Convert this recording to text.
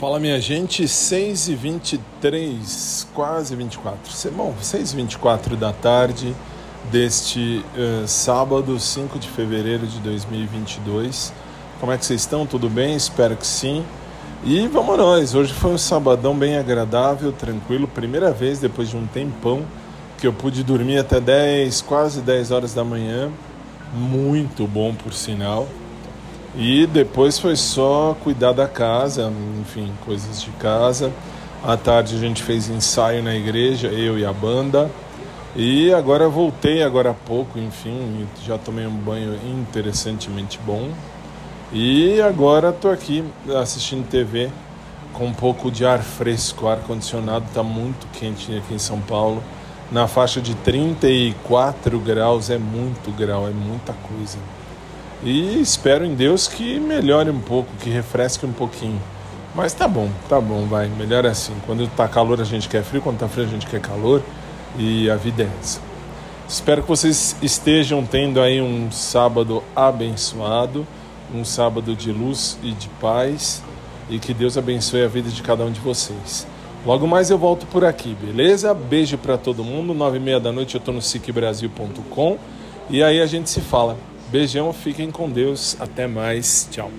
Fala minha gente, 6 e 23 quase 24. Bom, 6 e 24 da tarde deste uh, sábado, 5 de fevereiro de 2022. Como é que vocês estão? Tudo bem? Espero que sim. E vamos nós, hoje foi um sabadão bem agradável, tranquilo. Primeira vez depois de um tempão que eu pude dormir até 10, quase 10 horas da manhã. Muito bom, por sinal. E depois foi só cuidar da casa, enfim, coisas de casa. À tarde a gente fez ensaio na igreja, eu e a banda. E agora voltei agora há pouco, enfim, já tomei um banho interessantemente bom. E agora estou aqui assistindo TV com um pouco de ar fresco, ar condicionado está muito quente aqui em São Paulo. Na faixa de 34 graus é muito grau, é muita coisa. E espero em Deus que melhore um pouco, que refresque um pouquinho. Mas tá bom, tá bom, vai. Melhor é assim. Quando tá calor a gente quer frio, quando tá frio a gente quer calor. E a vida é essa. Espero que vocês estejam tendo aí um sábado abençoado, um sábado de luz e de paz. E que Deus abençoe a vida de cada um de vocês. Logo mais eu volto por aqui, beleza? Beijo para todo mundo. Nove e meia da noite eu tô no SicBrasil.com. E aí a gente se fala. Beijão, fiquem com Deus. Até mais. Tchau.